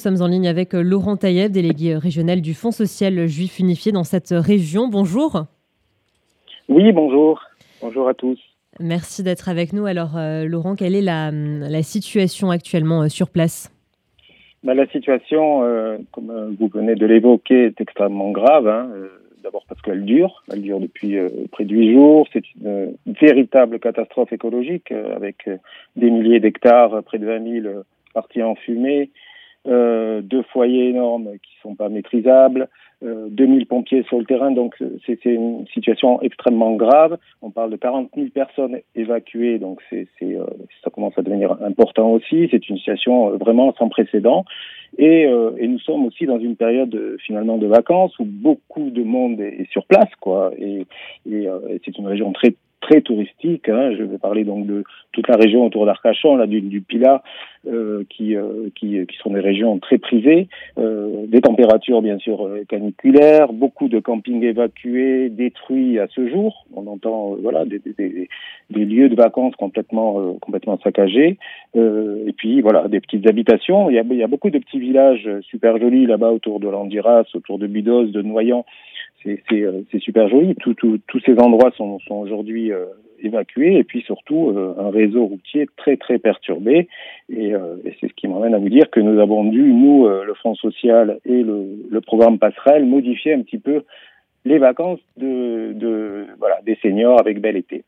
Nous sommes en ligne avec euh, Laurent Taïeb, délégué régional du Fonds social juif unifié dans cette région. Bonjour. Oui, bonjour. Bonjour à tous. Merci d'être avec nous. Alors, euh, Laurent, quelle est la, situation actuellement euh, sur place? Bah, La situation, comme vous venez de l'évoquer, est extrêmement grave. Hein. D'abord parce qu'elle dure. Elle dure depuis près de huit jours. C'est une, véritable catastrophe écologique avec des milliers d'hectares, près de 20 000 parties en fumée. Euh, deux foyers énormes qui sont pas maîtrisables, euh, 2000 pompiers sur le terrain, donc c'est une situation extrêmement grave. On parle de 40 000 personnes évacuées, donc c'est euh, ça commence à devenir important aussi. C'est une situation euh, vraiment sans précédent. Et, euh, nous sommes aussi dans une période finalement de vacances où beaucoup de monde est, sur place, quoi. Et c'est une région très très touristique. Hein. Je vais parler donc de toute la région autour d'Arcachon, là du, du Pilat, euh, qui, euh, qui, qui sont des régions très privées, euh, des températures bien sûr euh, caniculaires, beaucoup de campings évacués, détruits à ce jour. On entend euh, voilà des, des, des, lieux de vacances complètement complètement saccagés. et puis voilà des petites habitations. Il y a, il y a beaucoup de petits villages super jolis là-bas autour de Landiras, autour de Budos, de Noyant euh, c'est super joli. Tout, tous ces endroits sont, sont aujourd'hui euh, évacués et puis surtout euh, un réseau routier très très perturbé. Et, et c'est ce qui m'amène à vous dire que nous avons dû, nous, le Fonds social et le, le programme Passerelle, modifier un petit peu les vacances de, de, voilà, des seniors avec bel été.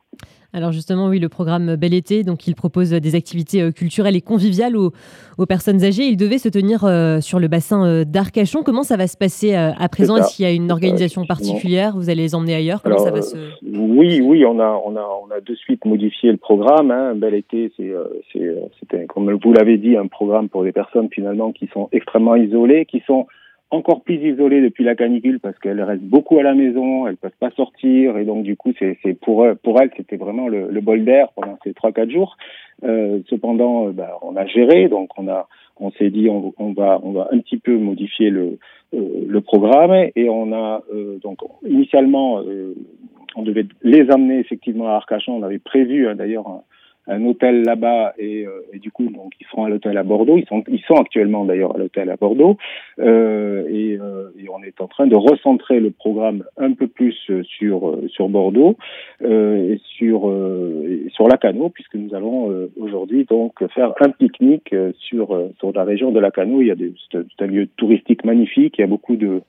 Alors justement, oui, le programme Bel été, donc il propose des activités euh, culturelles et conviviales aux, aux personnes âgées. Il devait se tenir euh, sur le bassin euh, d'Arcachon. Comment ça va se passer à présent? Est-ce qu'il y a une organisation particulière? Vous allez les emmener ailleurs? Comment ça va se Oui, oui, on a, on a, on a de suite modifié le programme. Hein. Bel été, c'est, c'est, comme vous l'avez dit, un programme pour des personnes finalement qui sont extrêmement isolées, qui sont encore plus isolées depuis la canicule parce qu'elles restent beaucoup à la maison, elles peuvent pas sortir et donc du coup c'est pour pour elles c'était vraiment le, le bol d'air pendant ces trois quatre jours. Euh, cependant, euh, bah, on a géré donc on a on s'est dit on, va on va un petit peu modifier le euh, le programme et on a euh, donc initialement on devait les amener effectivement à Arcachon. On avait prévu hein, d'ailleurs un hôtel là-bas et, euh, et, du coup donc ils seront à l'hôtel à Bordeaux. Ils sont ils sont actuellement d'ailleurs à l'hôtel à Bordeaux euh, et, euh, et, on est en train de recentrer le programme un peu plus sur sur Bordeaux et sur et sur la Cano puisque nous allons aujourd'hui donc faire un pique-nique sur sur la région de la Cano. Il y a des c'est un lieu touristique magnifique. Il y a beaucoup de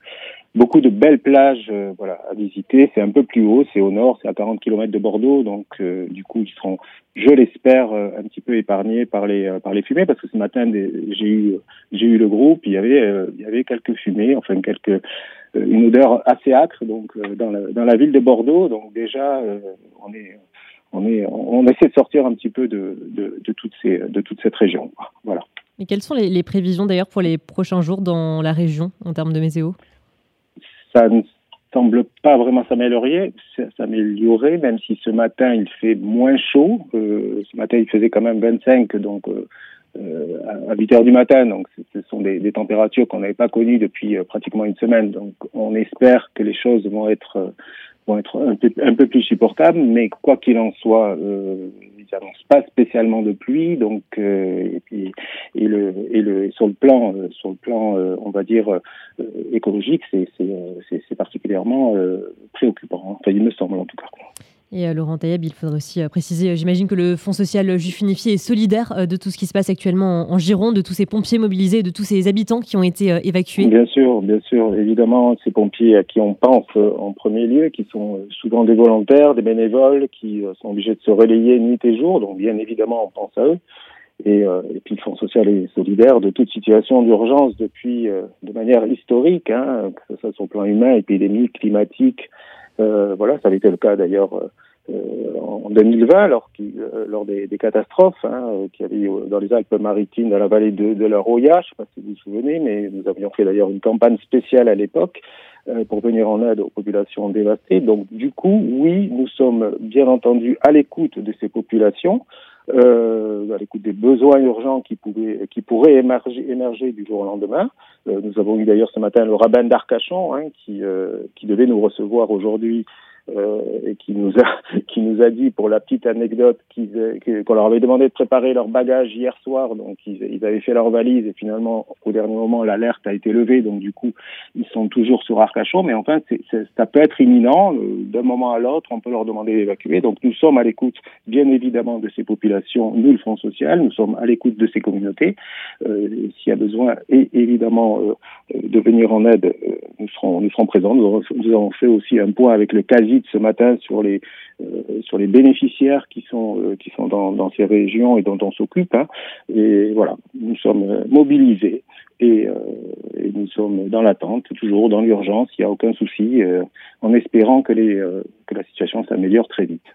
beaucoup de belles plages euh, voilà à visiter. C'est un peu plus haut, c'est au nord, c'est à 40 km de Bordeaux, donc euh, du coup ils seront, je l'espère, euh, un petit peu épargnés par les par les fumées. Parce que ce matin j'ai eu eu le groupe, il y avait il y avait quelques fumées, enfin quelques une odeur assez acre donc dans la dans la ville de Bordeaux, donc déjà on est on est on essaie de sortir un petit peu de de, de toutes ces de toute cette région, voilà. Et quelles sont les, les prévisions d'ailleurs pour les prochains jours dans la région en termes de météo? Ça ne semble pas vraiment s'améliorer, même si ce matin il fait moins chaud. Euh, ce matin il faisait quand même 25, donc euh, euh à 8 heures du matin. Donc ce sont des, températures qu'on n'avait pas connues depuis pratiquement une semaine. Donc on espère que les choses vont être vont être un peu, plus supportables, mais quoi qu'il en soit, ils n'annoncent pas spécialement de pluie, donc et puis et le et le sur le plan euh, sur le plan euh, on va dire euh, écologique, c'est c'est particulièrement préoccupant. Enfin, il me semble en tout cas. Et Laurent Taïeb, il faudrait aussi préciser, j'imagine que le Fonds social juif unifié est solidaire de tout ce qui se passe actuellement en, Gironde, de tous ces pompiers mobilisés, de tous ces habitants qui ont été évacués. Bien sûr, bien sûr. Évidemment, ces pompiers à qui on pense en premier lieu, qui sont souvent des volontaires, des bénévoles, qui sont obligés de se relayer nuit et jour. Donc, bien évidemment, on pense à eux. Et, et, puis le Fonds social est solidaire de toute situation d'urgence depuis de manière historique, hein, que ce soit sur le plan humain, épidémique, climatique. Euh, voilà, ça avait été le cas d'ailleurs euh, en 2020, lors, euh, lors des, catastrophes hein, euh, qu'il y dans les Alpes-Maritimes, dans la vallée de, de la Roya, je ne sais pas si vous vous souvenez, mais nous avions fait d'ailleurs une campagne spéciale à l'époque pour venir en aide aux populations dévastées. Donc du coup, oui, nous sommes bien entendu à l'écoute de ces populations, euh, à l'écoute des besoins urgents qui, pouvaient, qui pourraient émerger, émerger du jour au lendemain. Euh, nous avons eu d'ailleurs ce matin le rabbin d'Arcachon hein, qui, euh, qui devait nous recevoir aujourd'hui et qui nous a qui nous a dit pour la petite anecdote qu'on leur avait demandé de préparer leur bagage hier soir, donc ils, avaient fait leur valise et finalement au dernier moment l'alerte a été levée, donc du coup ils sont toujours sur Arcachon, mais enfin ça peut être imminent. D'un moment à l'autre, on peut leur demander d'évacuer. Donc nous sommes à l'écoute bien évidemment de ces populations, nous le Fonds social, nous sommes à l'écoute de ces communautés. Euh, S'il y a besoin, et évidemment, euh, de venir en aide, euh, nous serons, nous serons présents. Nous avons, fait aussi un point avec le CASIT ce matin sur les euh, sur les bénéficiaires qui sont euh, dans, ces régions et dont on s'occupe. Hein. Et voilà, nous sommes mobilisés et, et nous sommes dans l'attente, toujours dans l'urgence. Il n'y a aucun souci, en espérant que les que la situation s'améliore très vite.